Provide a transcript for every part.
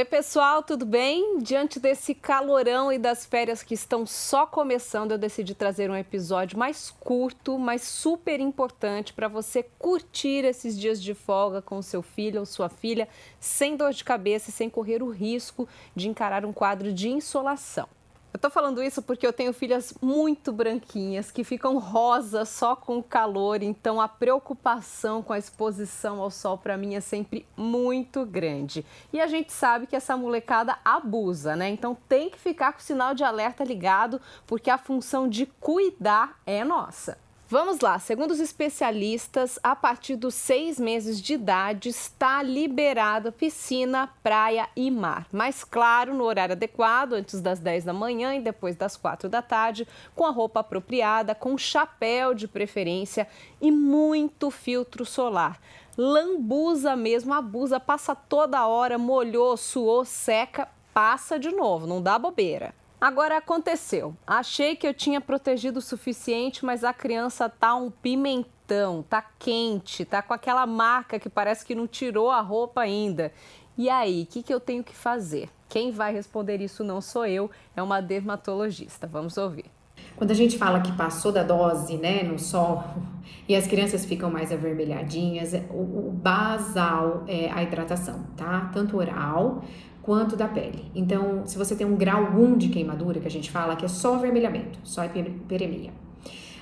Oi, pessoal, tudo bem? Diante desse calorão e das férias que estão só começando, eu decidi trazer um episódio mais curto, mas super importante para você curtir esses dias de folga com seu filho ou sua filha, sem dor de cabeça e sem correr o risco de encarar um quadro de insolação. Eu tô falando isso porque eu tenho filhas muito branquinhas que ficam rosas só com o calor, então a preocupação com a exposição ao sol para mim é sempre muito grande. E a gente sabe que essa molecada abusa, né? Então tem que ficar com o sinal de alerta ligado, porque a função de cuidar é nossa. Vamos lá, segundo os especialistas, a partir dos seis meses de idade está liberada piscina, praia e mar. Mas, claro, no horário adequado, antes das 10 da manhã e depois das 4 da tarde, com a roupa apropriada, com chapéu de preferência e muito filtro solar. Lambuza mesmo, abusa, passa toda hora, molhou, suou, seca, passa de novo, não dá bobeira. Agora aconteceu. Achei que eu tinha protegido o suficiente, mas a criança tá um pimentão, tá quente, tá com aquela marca que parece que não tirou a roupa ainda. E aí, o que, que eu tenho que fazer? Quem vai responder isso não sou eu, é uma dermatologista. Vamos ouvir. Quando a gente fala que passou da dose, né, no sol, e as crianças ficam mais avermelhadinhas, o, o basal é a hidratação, tá? Tanto oral quanto da pele. Então, se você tem um grau 1 de queimadura, que a gente fala que é só avermelhamento, só hiperemia.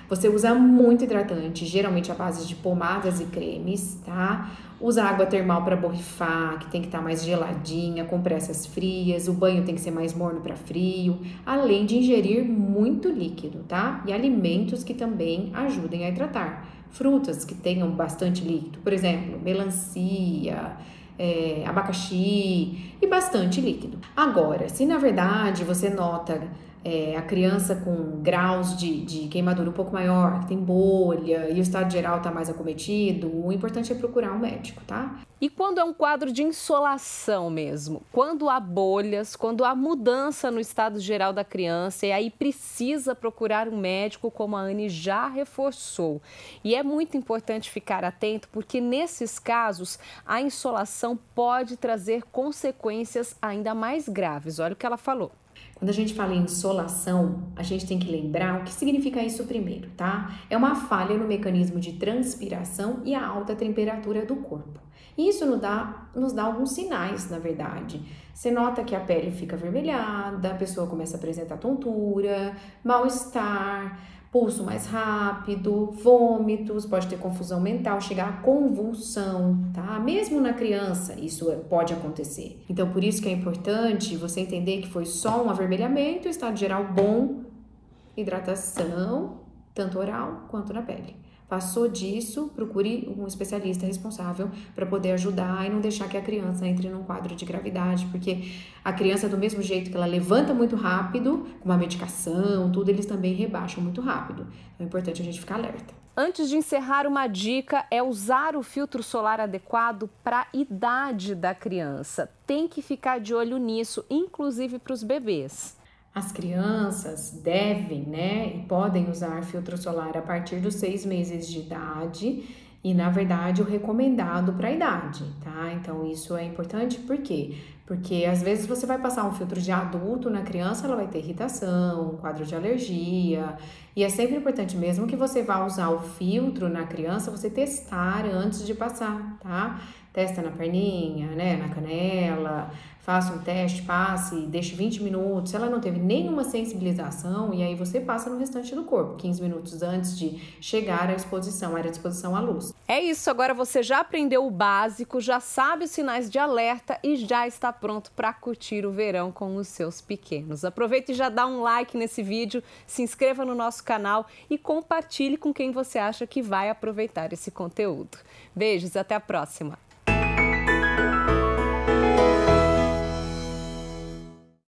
Você usa muito hidratante, geralmente à base de pomadas e cremes, tá? Usa água termal para borrifar, que tem que estar tá mais geladinha, compressas frias, o banho tem que ser mais morno para frio, além de ingerir muito líquido, tá? E alimentos que também ajudem a hidratar. Frutas que tenham bastante líquido, por exemplo, melancia, é, abacaxi e bastante líquido. Agora, se na verdade você nota é, a criança com graus de, de, queimadura um pouco maior, que tem bolha e o estado geral está mais acometido, o importante é procurar um médico, tá? E quando é um quadro de insolação mesmo? Quando há bolhas, quando há mudança no estado geral da criança e aí precisa procurar um médico, como a Anne já reforçou. E é muito importante ficar atento porque nesses casos a insolação pode trazer consequências ainda mais graves. Olha o que ela falou. Quando a gente fala em insolação, a gente tem que lembrar o que significa isso primeiro, tá? É uma falha no mecanismo de transpiração e a alta temperatura do corpo. Isso nos dá, nos dá alguns sinais, na verdade. Você nota que a pele fica avermelhada, a pessoa começa a apresentar tontura, mal-estar, pulso mais rápido, vômitos, pode ter confusão mental, chegar a convulsão, tá? Mesmo na criança, isso pode acontecer. Então, por isso que é importante você entender que foi só um avermelhamento, estado geral bom, hidratação, tanto oral quanto na pele. Passou disso, procure um especialista responsável para poder ajudar e não deixar que a criança entre num quadro de gravidade, porque a criança, do mesmo jeito que ela levanta muito rápido, com uma medicação, tudo, eles também rebaixam muito rápido. Então é importante a gente ficar alerta. Antes de encerrar, uma dica é usar o filtro solar adequado para a idade da criança. Tem que ficar de olho nisso, inclusive para os bebês. As crianças devem, né, e podem usar filtro solar a partir dos seis meses de idade e, na verdade, o recomendado para a idade, tá? Então, isso é importante por quê? Porque às vezes você vai passar um filtro de adulto na criança, ela vai ter irritação, quadro de alergia, e é sempre importante, mesmo que você vá usar o filtro na criança, você testar antes de passar, tá? Testa na perninha, né, na canela, faça um teste, passe, deixe 20 minutos. Se ela não teve nenhuma sensibilização, e aí você passa no restante do corpo, 15 minutos antes de chegar à exposição, à exposição à luz. É isso, agora você já aprendeu o básico, já sabe os sinais de alerta e já está pronto para curtir o verão com os seus pequenos. Aproveite e já dá um like nesse vídeo, se inscreva no nosso canal e compartilhe com quem você acha que vai aproveitar esse conteúdo. Beijos, até a próxima!